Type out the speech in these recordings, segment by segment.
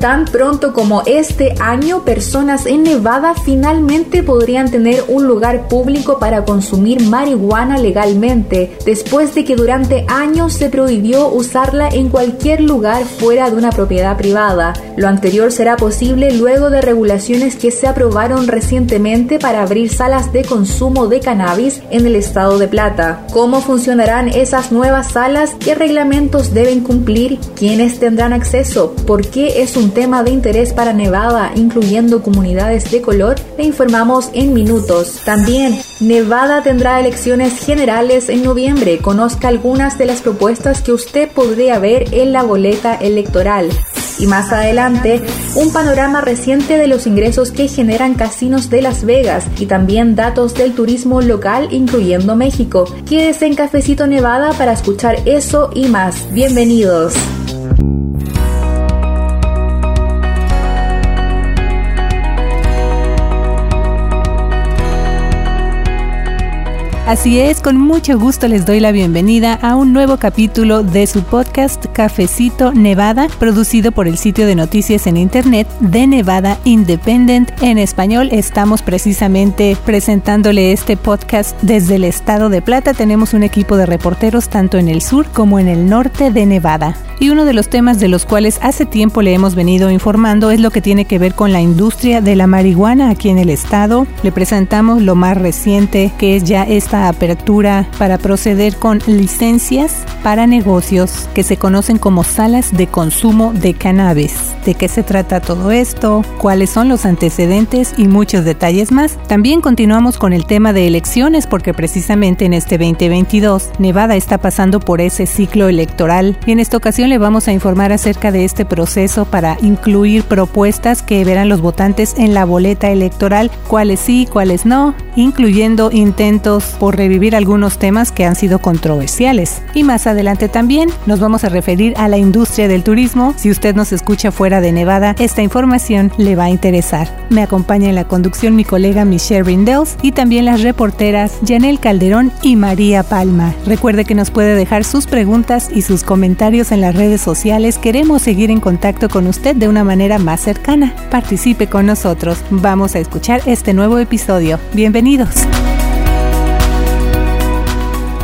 Tan pronto como este año, personas en Nevada finalmente podrían tener un lugar público para consumir marihuana legalmente, después de que durante años se prohibió usarla en cualquier lugar fuera de una propiedad privada. Lo anterior será posible luego de regulaciones que se aprobaron recientemente para abrir salas de consumo de cannabis en el estado de Plata. ¿Cómo funcionarán esas nuevas salas? ¿Qué reglamentos deben cumplir? ¿Quiénes tendrán acceso? ¿Por qué es un tema de interés para Nevada, incluyendo comunidades de color, le informamos en minutos. También, Nevada tendrá elecciones generales en noviembre. Conozca algunas de las propuestas que usted podría ver en la boleta electoral. Y más adelante, un panorama reciente de los ingresos que generan casinos de Las Vegas y también datos del turismo local, incluyendo México. Quédese en Cafecito Nevada para escuchar eso y más. Bienvenidos. Así es, con mucho gusto les doy la bienvenida a un nuevo capítulo de su podcast Cafecito Nevada, producido por el sitio de noticias en internet de Nevada Independent. En español estamos precisamente presentándole este podcast desde el estado de Plata. Tenemos un equipo de reporteros tanto en el sur como en el norte de Nevada. Y uno de los temas de los cuales hace tiempo le hemos venido informando es lo que tiene que ver con la industria de la marihuana aquí en el estado. Le presentamos lo más reciente que es ya esta apertura para proceder con licencias para negocios que se conocen como salas de consumo de cannabis. ¿De qué se trata todo esto? ¿Cuáles son los antecedentes? Y muchos detalles más. También continuamos con el tema de elecciones porque precisamente en este 2022 Nevada está pasando por ese ciclo electoral y en esta ocasión le vamos a informar acerca de este proceso para incluir propuestas que verán los votantes en la boleta electoral, cuáles sí, cuáles no, incluyendo intentos por revivir algunos temas que han sido controversiales. Y más adelante también nos vamos a referir a la industria del turismo. Si usted nos escucha fuera de Nevada, esta información le va a interesar. Me acompaña en la conducción mi colega Michelle Rindels y también las reporteras Janel Calderón y María Palma. Recuerde que nos puede dejar sus preguntas y sus comentarios en las redes sociales. Queremos seguir en contacto con usted de una manera más cercana. Participe con nosotros. Vamos a escuchar este nuevo episodio. Bienvenidos.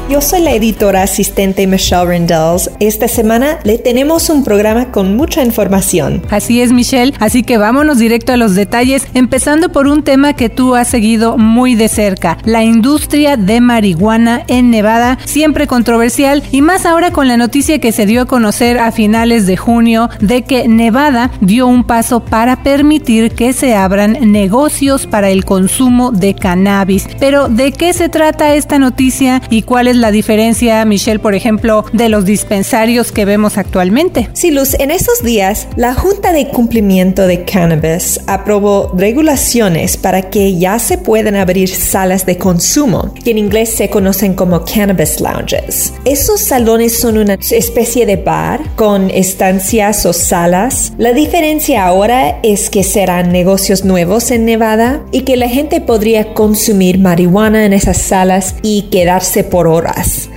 Yo soy la editora asistente Michelle Rindels. Esta semana le tenemos un programa con mucha información. Así es, Michelle. Así que vámonos directo a los detalles, empezando por un tema que tú has seguido muy de cerca, la industria de marihuana en Nevada, siempre controversial y más ahora con la noticia que se dio a conocer a finales de junio de que Nevada dio un paso para permitir que se abran negocios para el consumo de cannabis. Pero, ¿de qué se trata esta noticia y cuál es la diferencia, Michelle, por ejemplo, de los dispensarios que vemos actualmente? Sí, Luz, en estos días la Junta de Cumplimiento de Cannabis aprobó regulaciones para que ya se puedan abrir salas de consumo, que en inglés se conocen como cannabis lounges. Esos salones son una especie de bar con estancias o salas. La diferencia ahora es que serán negocios nuevos en Nevada y que la gente podría consumir marihuana en esas salas y quedarse por horas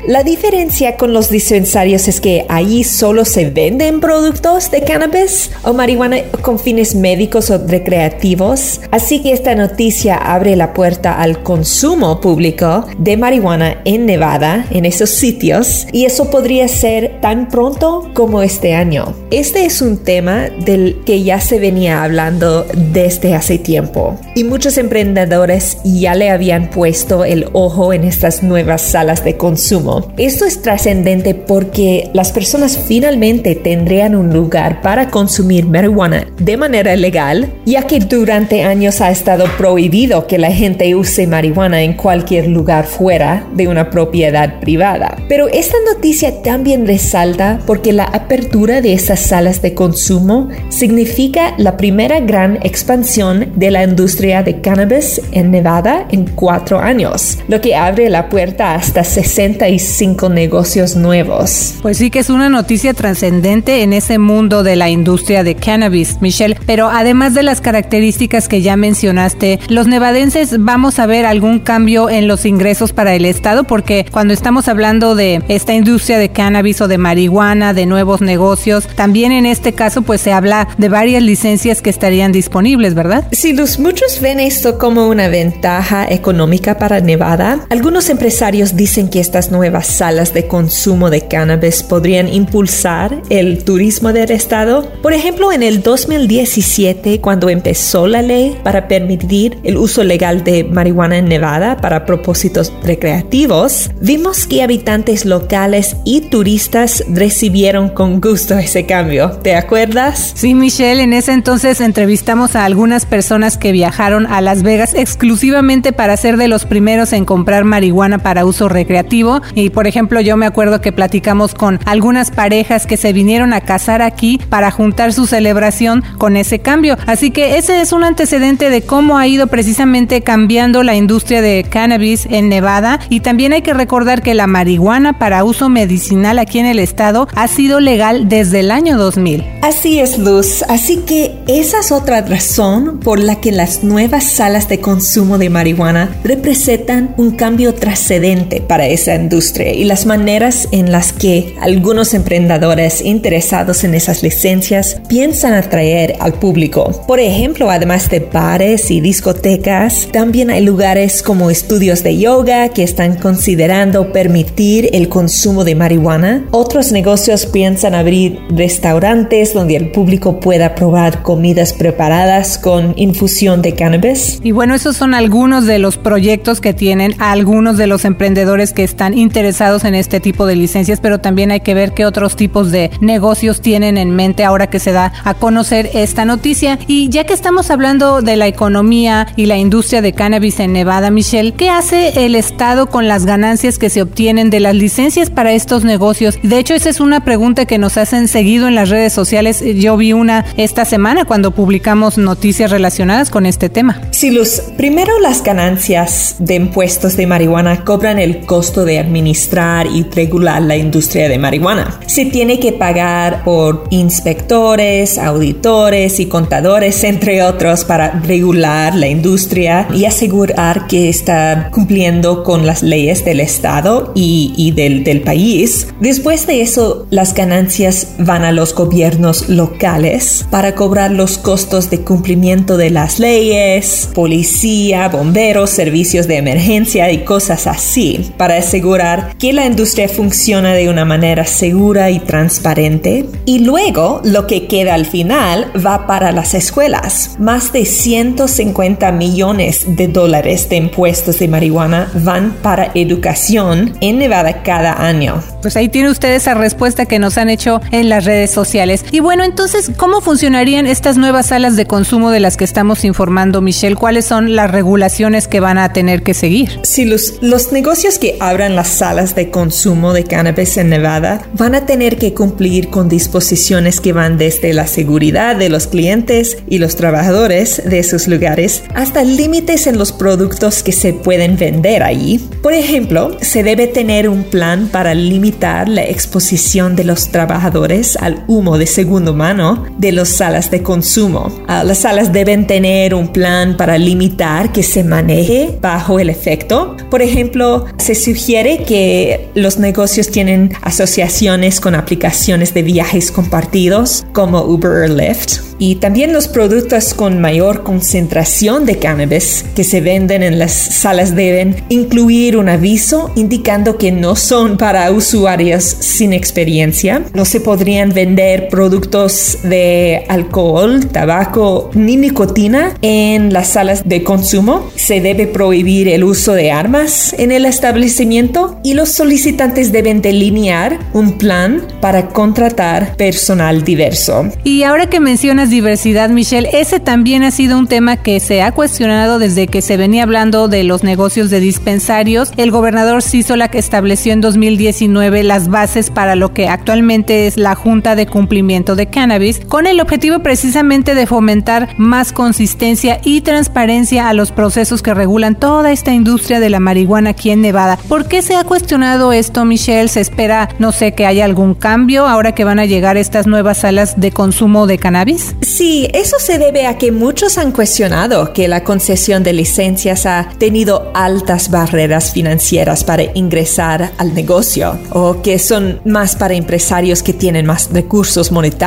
la diferencia con los dispensarios es que allí solo se venden productos de cannabis o marihuana con fines médicos o recreativos, así que esta noticia abre la puerta al consumo público de marihuana en Nevada, en esos sitios, y eso podría ser tan pronto como este año. Este es un tema del que ya se venía hablando desde hace tiempo, y muchos emprendedores ya le habían puesto el ojo en estas nuevas salas de consumo. Esto es trascendente porque las personas finalmente tendrían un lugar para consumir marihuana de manera legal, ya que durante años ha estado prohibido que la gente use marihuana en cualquier lugar fuera de una propiedad privada. Pero esta noticia también resalta porque la apertura de estas salas de consumo significa la primera gran expansión de la industria de cannabis en Nevada en cuatro años, lo que abre la puerta hasta 65 negocios nuevos. Pues sí que es una noticia trascendente en ese mundo de la industria de cannabis, Michelle, pero además de las características que ya mencionaste, los nevadenses vamos a ver algún cambio en los ingresos para el Estado porque cuando estamos hablando de esta industria de cannabis o de marihuana, de nuevos negocios, también en este caso pues se habla de varias licencias que estarían disponibles, ¿verdad? Sí, los muchos ven esto como una ventaja económica para Nevada. Algunos empresarios dicen que estas nuevas salas de consumo de cannabis podrían impulsar el turismo del estado. Por ejemplo, en el 2017, cuando empezó la ley para permitir el uso legal de marihuana en Nevada para propósitos recreativos, vimos que habitantes locales y turistas recibieron con gusto ese cambio. ¿Te acuerdas? Sí, Michelle, en ese entonces entrevistamos a algunas personas que viajaron a Las Vegas exclusivamente para ser de los primeros en comprar marihuana para uso recreativo. Y por ejemplo, yo me acuerdo que platicamos con algunas parejas que se vinieron a casar aquí para juntar su celebración con ese cambio. Así que ese es un antecedente de cómo ha ido precisamente cambiando la industria de cannabis en Nevada. Y también hay que recordar que la marihuana para uso medicinal aquí en el estado ha sido legal desde el año 2000. Así es, Luz. Así que esa es otra razón por la que las nuevas salas de consumo de marihuana representan un cambio trascendente para esa industria y las maneras en las que algunos emprendedores interesados en esas licencias piensan atraer al público. Por ejemplo, además de bares y discotecas, también hay lugares como estudios de yoga que están considerando permitir el consumo de marihuana. Otros negocios piensan abrir restaurantes donde el público pueda probar comidas preparadas con infusión de cannabis. Y bueno, esos son algunos de los proyectos que tienen algunos de los emprendedores que están interesados en este tipo de licencias, pero también hay que ver qué otros tipos de negocios tienen en mente ahora que se da a conocer esta noticia. Y ya que estamos hablando de la economía y la industria de cannabis en Nevada, Michelle, ¿qué hace el Estado con las ganancias que se obtienen de las licencias para estos negocios? De hecho, esa es una pregunta que nos hacen seguido en las redes sociales. Yo vi una esta semana cuando publicamos noticias relacionadas con este tema. Sí, Luz. Primero, las ganancias de impuestos de marihuana cobran el costo de administrar y regular la industria de marihuana. Se tiene que pagar por inspectores, auditores y contadores, entre otros, para regular la industria y asegurar que está cumpliendo con las leyes del Estado y, y del, del país. Después de eso, las ganancias van a los gobiernos locales para cobrar los costos de cumplimiento de las leyes, policía, bomberos, servicios de emergencia y cosas así, para asegurar que la industria funciona de una manera segura y transparente. Y luego, lo que queda al final va para las escuelas. Más de 150 millones de dólares de impuestos de marihuana van para educación en Nevada cada año. Pues ahí tiene usted esa respuesta que nos han hecho en las redes sociales. Y bueno, entonces, ¿cómo funcionarían estas nuevas salas de consumo de las que estamos informando, Michelle? ¿Cuáles son las regulaciones que van a tener que seguir? Sí, los, los negocios que abran las salas de consumo de cannabis en Nevada van a tener que cumplir con disposiciones que van desde la seguridad de los clientes y los trabajadores de esos lugares hasta límites en los productos que se pueden vender allí. Por ejemplo, se debe tener un plan para limitar la exposición de los trabajadores al humo de segunda mano de las salas de consumo. Uh, las salas deben tener un plan para limitar que se maneje bajo el efecto. Por ejemplo, se sugiere que los negocios tienen asociaciones con aplicaciones de viajes compartidos como Uber o Lyft. Y también los productos con mayor concentración de cannabis que se venden en las salas deben incluir un aviso indicando que no son para usuarios sin experiencia. No se podrían vender productos productos de alcohol, tabaco ni nicotina en las salas de consumo. Se debe prohibir el uso de armas en el establecimiento y los solicitantes deben delinear un plan para contratar personal diverso. Y ahora que mencionas diversidad, Michelle, ese también ha sido un tema que se ha cuestionado desde que se venía hablando de los negocios de dispensarios. El gobernador Sisolak estableció en 2019 las bases para lo que actualmente es la Junta de Cumplimiento de Cannabis, con el objetivo precisamente de fomentar más consistencia y transparencia a los procesos que regulan toda esta industria de la marihuana aquí en Nevada. ¿Por qué se ha cuestionado esto, Michelle? ¿Se espera, no sé, que haya algún cambio ahora que van a llegar estas nuevas salas de consumo de cannabis? Sí, eso se debe a que muchos han cuestionado que la concesión de licencias ha tenido altas barreras financieras para ingresar al negocio o que son más para empresarios que tienen más recursos monetarios.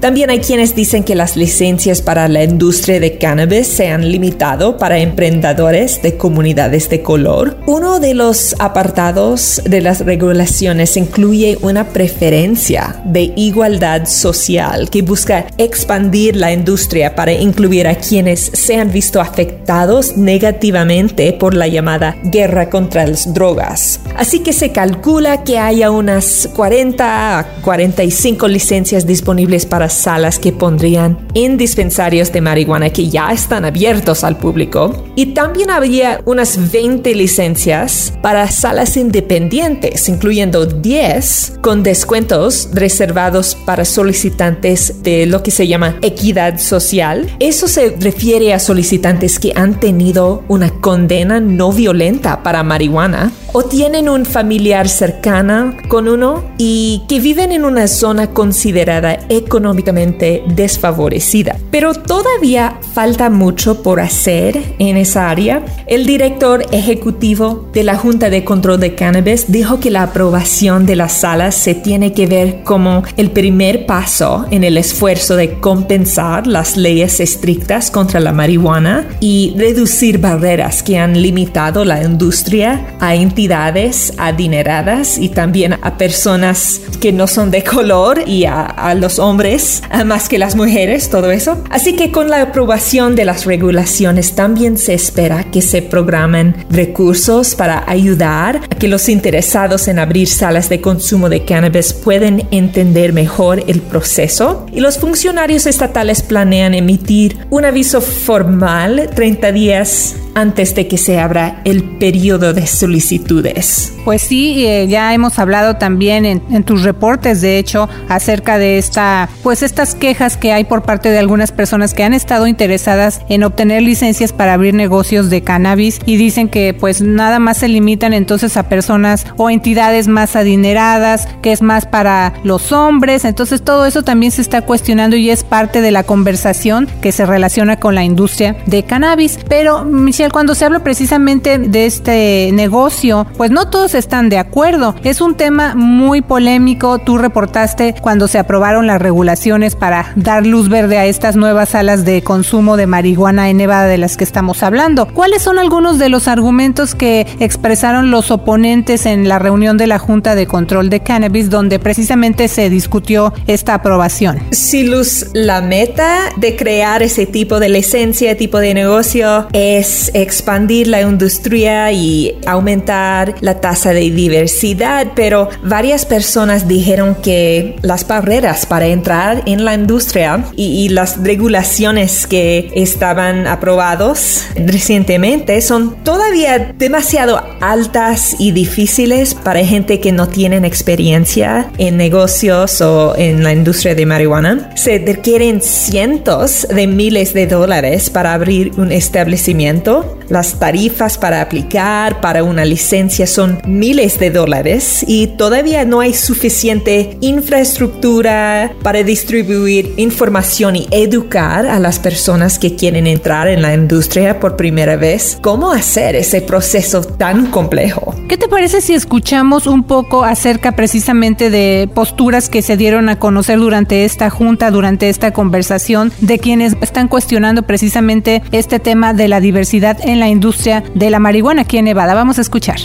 También hay quienes dicen que las licencias para la industria de cannabis se han limitado para emprendedores de comunidades de color. Uno de los apartados de las regulaciones incluye una preferencia de igualdad social que busca expandir la industria para incluir a quienes se han visto afectados negativamente por la llamada guerra contra las drogas. Así que se calcula que haya unas 40 a 45 licencias disponibles para salas que pondrían en dispensarios de marihuana que ya están abiertos al público. Y también habría unas 20 licencias para salas independientes, incluyendo 10 con descuentos reservados para solicitantes de lo que se llama equidad social. Eso se refiere a solicitantes que han tenido una condena no violenta para marihuana o tienen un familiar cercana con uno y que viven en una zona considerada económicamente desfavorecida. Pero todavía falta mucho por hacer en esa área. El director ejecutivo de la Junta de Control de Cannabis dijo que la aprobación de las salas se tiene que ver como el primer paso en el esfuerzo de compensar las leyes estrictas contra la marihuana y reducir barreras que han limitado la industria a entidades adineradas y también a personas que no son de color y a, los hombres más que las mujeres, todo eso. Así que con la aprobación de las regulaciones también se espera que se programen recursos para ayudar a que los interesados en abrir salas de consumo de cannabis pueden entender mejor el proceso y los funcionarios estatales planean emitir un aviso formal 30 días antes de que se abra el periodo de solicitudes. Pues sí, eh, ya hemos hablado también en, tus reportes, de hecho, acerca de esta, pues estas quejas que hay por parte de algunas personas que han estado interesadas en obtener licencias para abrir negocios de cannabis y dicen que pues nada más se limitan entonces a personas o entidades más adineradas, que es más para los hombres, entonces todo eso también se está cuestionando y es parte de la conversación que se relaciona con la industria de cannabis. Pero Cuando se habla precisamente de este negocio, pues no todos están de acuerdo. Es un tema muy polémico. Tú reportaste cuando se aprobaron las regulaciones para dar luz verde a estas nuevas salas de consumo de marihuana en Nevada de las que estamos hablando. ¿Cuáles son algunos de los argumentos que expresaron los oponentes en la reunión de la Junta de Control de Cannabis donde precisamente se discutió esta aprobación? Sí, Luz, la meta de crear ese tipo de licencia, tipo de negocio es expandir la industria y aumentar la tasa de diversidad, pero varias personas dijeron que las barreras para entrar en la industria y, las regulaciones que estaban aprobados recientemente son todavía demasiado altas y difíciles para gente que no tienen experiencia en negocios o en la industria de marihuana. Se requieren cientos de miles de dólares para abrir un establecimiento las tarifas para aplicar para una licencia son miles de dólares y todavía no hay suficiente infraestructura para distribuir información y educar a las personas que quieren entrar en la industria por primera vez. ¿Cómo hacer ese proceso tan complejo? ¿Qué te parece si escuchamos un poco acerca precisamente de posturas que se dieron a conocer durante esta junta, durante esta conversación, de quienes están cuestionando precisamente este tema de la diversidad en la industria de la marihuana aquí en Nevada. Vamos a escuchar.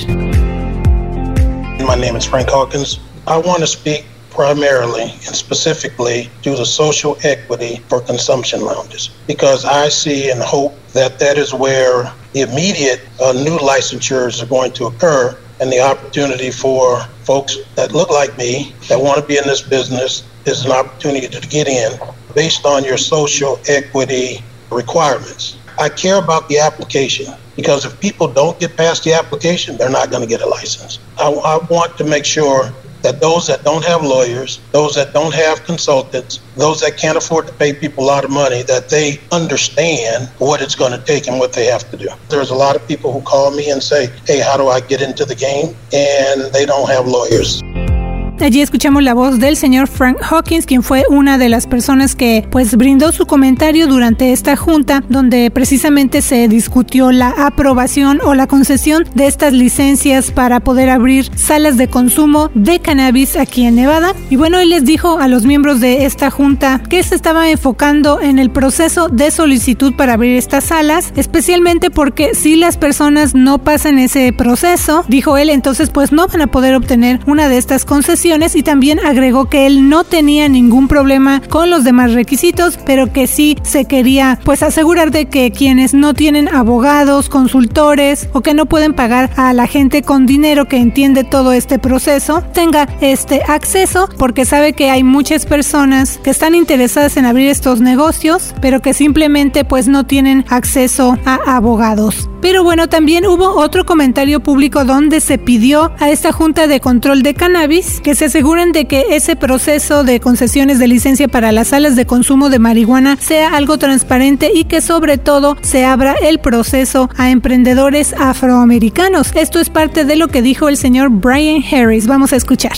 My name is Frank Hawkins. I want to speak primarily and specifically do the social equity for consumption lounges because I see and hope that that is where the immediate uh, new licensures are going to occur and the opportunity for folks that look like me that want to be in this business is an opportunity to get in based on your social equity requirements. I care about the application because if people don't get past the application, they're not going to get a license. I, I, want to make sure that those that don't have lawyers, those that don't have consultants, those that can't afford to pay people a lot of money, that they understand what it's going to take and what they have to do. There's a lot of people who call me and say, hey, how do I get into the game? And they don't have lawyers. Allí escuchamos la voz del señor Frank Hawkins, quien fue una de las personas que pues brindó su comentario durante esta junta donde precisamente se discutió la aprobación o la concesión de estas licencias para poder abrir salas de consumo de cannabis aquí en Nevada. Y bueno, él les dijo a los miembros de esta junta que se estaba enfocando en el proceso de solicitud para abrir estas salas, especialmente porque si las personas no pasan ese proceso, dijo él, entonces pues no van a poder obtener una de estas concesiones y también agregó que él no tenía ningún problema con los demás requisitos, pero que sí se quería pues asegurar de que quienes no tienen abogados, consultores o que no pueden pagar a la gente con dinero que entiende todo este proceso tenga este acceso porque sabe que hay muchas personas que están interesadas en abrir estos negocios, pero que simplemente pues no tienen acceso a abogados. Pero bueno, también hubo otro comentario público donde se pidió a esta Junta de Control de Cannabis que se aseguren de que ese proceso de concesiones de licencia para las salas de consumo de marihuana sea algo transparente y que sobre todo se abra el proceso a emprendedores afroamericanos. Esto es parte de lo que dijo el señor Brian Harris. Vamos a escuchar.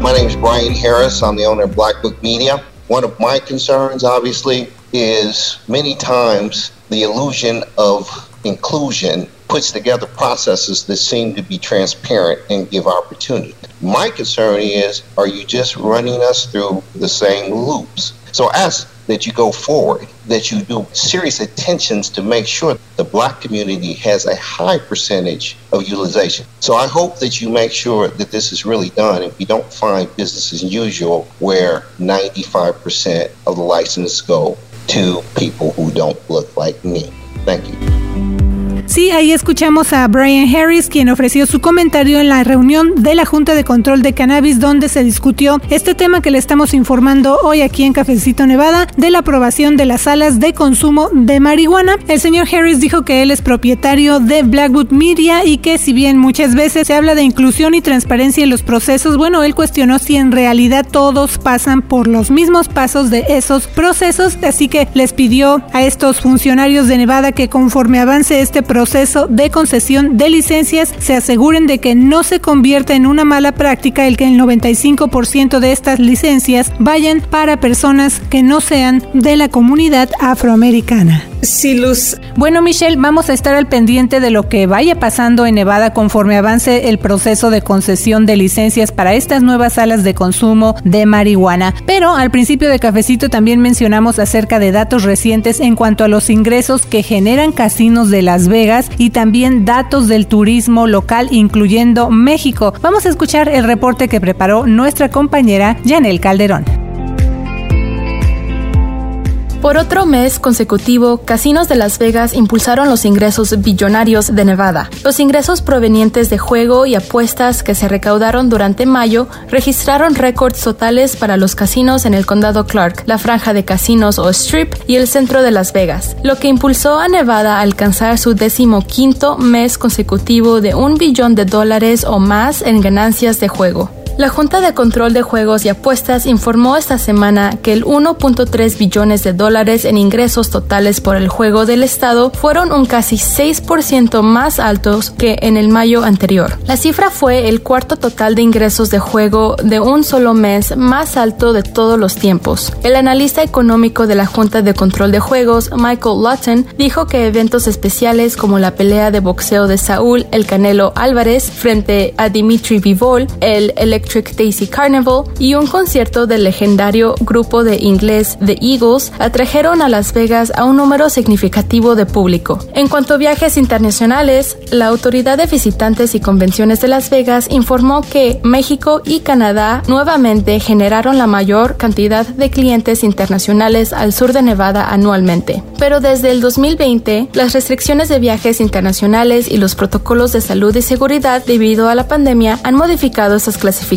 My name is Brian Harris. I'm the owner of Black Book Media. One of my concerns, obviously, is many times the illusion of inclusion puts together processes that seem to be transparent and give opportunity. My concern is are you just running us through the same loops? So ask that you go forward, that you do serious attentions to make sure the black community has a high percentage of utilization. So I hope that you make sure that this is really done and we don't find business as usual where 95% of the licenses go to people who don't look like me. Thank you. Sí, ahí escuchamos a Brian Harris, quien ofreció su comentario en la reunión de la Junta de Control de Cannabis, donde se discutió este tema que le estamos informando hoy aquí en Cafecito Nevada, de la aprobación de las salas de consumo de marihuana. El señor Harris dijo que él es propietario de Blackwood Media y que si bien muchas veces se habla de inclusión y transparencia en los procesos, bueno, él cuestionó si en realidad todos pasan por los mismos pasos de esos procesos, así que les pidió a estos funcionarios de Nevada que conforme avance este proceso, proceso de concesión de licencias se aseguren de que no se convierta en una mala práctica el que el 95% de estas licencias vayan para personas que no sean de la comunidad afroamericana. Sí, Luz. Bueno, Michelle, vamos a estar al pendiente de lo que vaya pasando en Nevada conforme avance el proceso de concesión de licencias para estas nuevas salas de consumo de marihuana. Pero al principio de Cafecito también mencionamos acerca de datos recientes en cuanto a los ingresos que generan casinos de Las Vegas y también datos del turismo local, incluyendo México. Vamos a escuchar el reporte que preparó nuestra compañera Janel Calderón. Por otro mes consecutivo, casinos de Las Vegas impulsaron los ingresos billonarios de Nevada. Los ingresos provenientes de juego y apuestas que se recaudaron durante mayo registraron récords totales para los casinos en el condado Clark, la franja de casinos o Strip y el centro de Las Vegas, lo que impulsó a Nevada a alcanzar su decimoquinto mes consecutivo de un billón de dólares o más en ganancias de juego. La Junta de Control de Juegos y Apuestas informó esta semana que el 1.3 billones de dólares en ingresos totales por el juego del Estado fueron un casi 6% más altos que en el mayo anterior. La cifra fue el cuarto total de ingresos de juego de un solo mes más alto de todos los tiempos. El analista económico de la Junta de Control de Juegos, Michael Lawton, dijo que eventos especiales como la pelea de boxeo de Saúl El Canelo Álvarez frente a Dimitri Vivol, el Electric Daisy Carnival y un concierto del legendario grupo de inglés The Eagles atrajeron a Las Vegas a un número significativo de público. En cuanto a viajes internacionales, la Autoridad de Visitantes y Convenciones de Las Vegas informó que México y Canadá nuevamente generaron la mayor cantidad de clientes internacionales al sur de Nevada anualmente. Pero desde el 2020, las restricciones de viajes internacionales y los protocolos de salud y seguridad debido a la pandemia han modificado esas clasificaciones.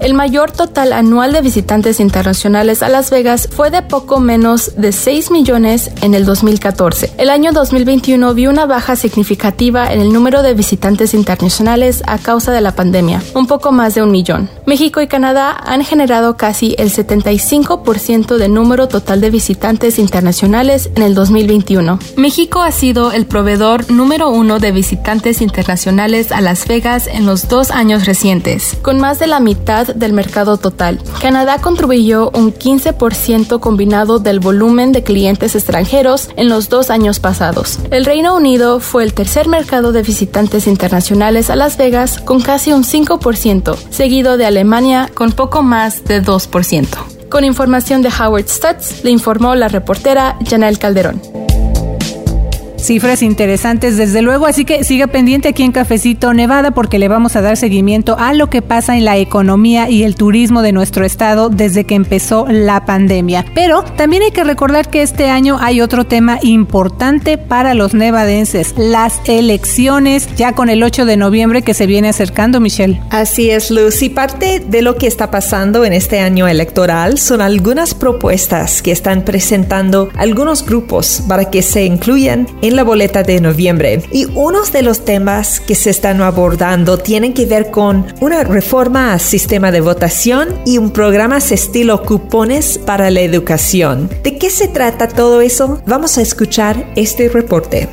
El mayor total anual de visitantes internacionales a Las Vegas fue de poco menos de 6 millones en el 2014. El año 2021 vio una baja significativa en el número de visitantes internacionales a causa de la pandemia, un poco más de un millón. México y Canadá han generado casi el 75% del número total de visitantes internacionales en el 2021. México ha sido el proveedor número uno de visitantes internacionales a Las Vegas en los dos años recientes, con más de la mitad del mercado total. Canadá contribuyó un 15% combinado del volumen de clientes extranjeros en los dos años pasados. El Reino Unido fue el tercer mercado de visitantes internacionales a Las Vegas con casi un 5%, seguido de Alemania con poco más de 2%. Con información de Howard Stutz, le informó la reportera Janelle Calderón cifras interesantes desde luego, así que siga pendiente aquí en Cafecito Nevada porque le vamos a dar seguimiento a lo que pasa en la economía y el turismo de nuestro estado desde que empezó la pandemia. Pero también hay que recordar que este año hay otro tema importante para los nevadenses, las elecciones ya con el 8 de noviembre que se viene acercando, Michelle. Así es, Luz, y parte de lo que está pasando en este año electoral son algunas propuestas que están presentando algunos grupos para que se incluyan en la boleta de noviembre. Y unos de los temas que se están abordando tienen que ver con una reforma al sistema de votación y un programa estilo cupones para la educación. ¿De qué se trata todo eso? Vamos a escuchar este reporte.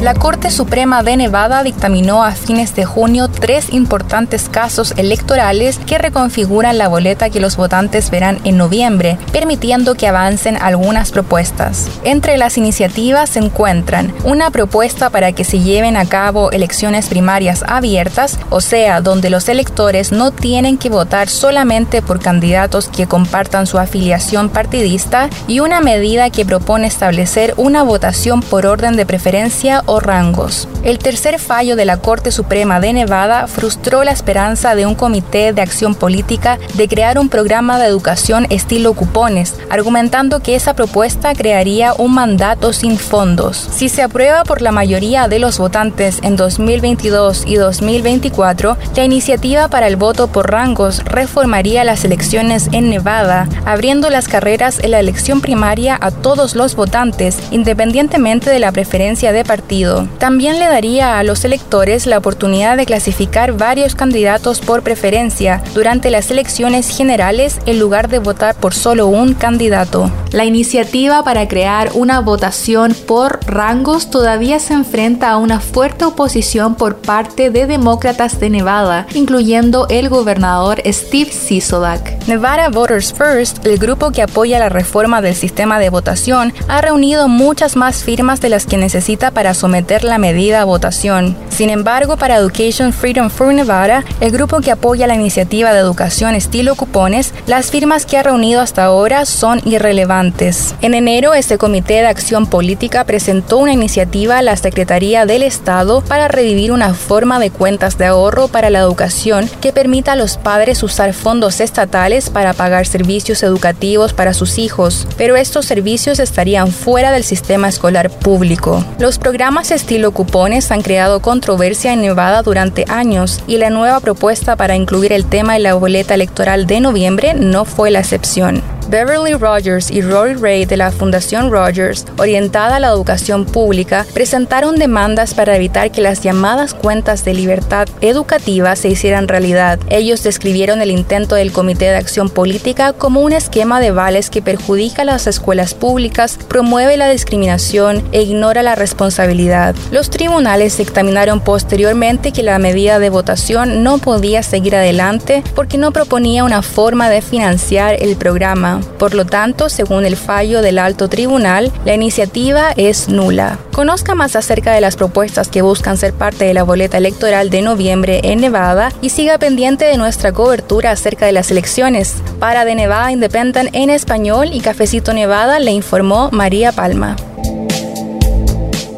La Corte Suprema de Nevada dictaminó a fines de junio tres importantes casos electorales que reconfiguran la boleta que los votantes verán en noviembre, permitiendo que avancen algunas propuestas. Entre las iniciativas se encuentran una propuesta para que se lleven a cabo elecciones primarias abiertas, o sea, donde los electores no tienen que votar solamente por candidatos que compartan su afiliación partidista, y una medida que propone establecer una votación por orden de preferencia o rangos. El tercer fallo de la Corte Suprema de Nevada frustró la esperanza de un comité de acción política de crear un programa de educación estilo cupones, argumentando que esa propuesta crearía un mandato sin fondos. Si se aprueba por la mayoría de los votantes en 2022 y 2024, la iniciativa para el voto por rangos reformaría las elecciones en Nevada, abriendo las carreras en la elección primaria a todos los votantes, independientemente de la preferencia de partido también le daría a los electores la oportunidad de clasificar varios candidatos por preferencia durante las elecciones generales en lugar de votar por solo un candidato. La iniciativa para crear una votación por rangos todavía se enfrenta a una fuerte oposición por parte de demócratas de Nevada, incluyendo el gobernador Steve Sisolak. Nevada Voters First, el grupo que apoya la reforma del sistema de votación, ha reunido muchas más firmas de las que necesita para someter someter la medida a votación. Sin embargo, para Education Freedom for Nevada, el grupo que apoya la iniciativa de educación estilo cupones, las firmas que ha reunido hasta ahora son irrelevantes. En enero, este Comité de Acción Política presentó una iniciativa a la Secretaría del Estado para revivir una forma de cuentas de ahorro para la educación que permita a los padres usar fondos estatales para pagar servicios educativos para sus hijos, pero estos servicios estarían fuera del sistema escolar público. Los programas estilo cupones han creado controversia en Nevada durante años y la nueva propuesta para incluir el tema en la boleta electoral de noviembre no fue la excepción. Beverly Rogers y Rory Ray de la Fundación Rogers, orientada a la educación pública, presentaron demandas para evitar que las llamadas cuentas de libertad educativa se hicieran realidad. Ellos describieron el intento del Comité de Acción Política como un esquema de vales que perjudica a las escuelas públicas, promueve la discriminación e ignora la responsabilidad. Los tribunales dictaminaron posteriormente que la medida de votación no podía seguir adelante porque no proponía una forma de financiar el programa Por lo tanto, según el fallo del alto tribunal, la iniciativa es nula. Conozca más acerca de las propuestas que buscan ser parte de la boleta electoral de noviembre en Nevada y siga pendiente de nuestra cobertura acerca de las elecciones. Para de Nevada Independent en español y Cafecito Nevada le informó María Palma.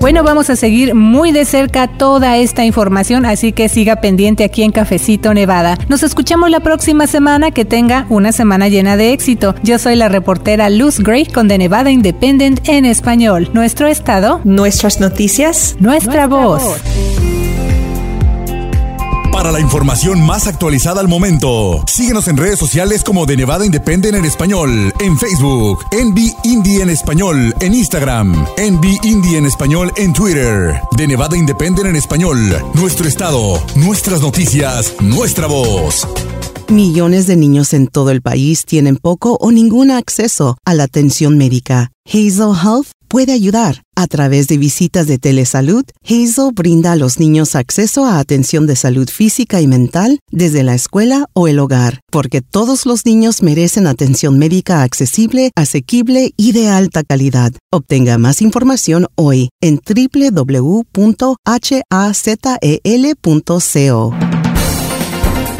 Bueno, vamos a seguir muy de cerca toda esta información, así que siga pendiente aquí en Cafecito Nevada. Nos escuchamos la próxima semana, que tenga una semana llena de éxito. Yo soy la reportera Luz Gray con The Nevada Independent en español. Nuestro estado, nuestras noticias, nuestra, voz. Para la información más actualizada al momento, síguenos en redes sociales como de Nevada Independent en español, en Facebook, Envy Indie en español, en Instagram, Envy Indie en español en Twitter, de Nevada Independent en español, nuestro estado, nuestras noticias, nuestra voz. Millones de niños en todo el país tienen poco o ningún acceso a la atención médica. Hazel Health puede ayudar. A través de visitas de telesalud, Hazel brinda a los niños acceso a atención de salud física y mental desde la escuela o el hogar, porque todos los niños merecen atención médica accesible, asequible y de alta calidad. Obtenga más información hoy en www.hazel.co.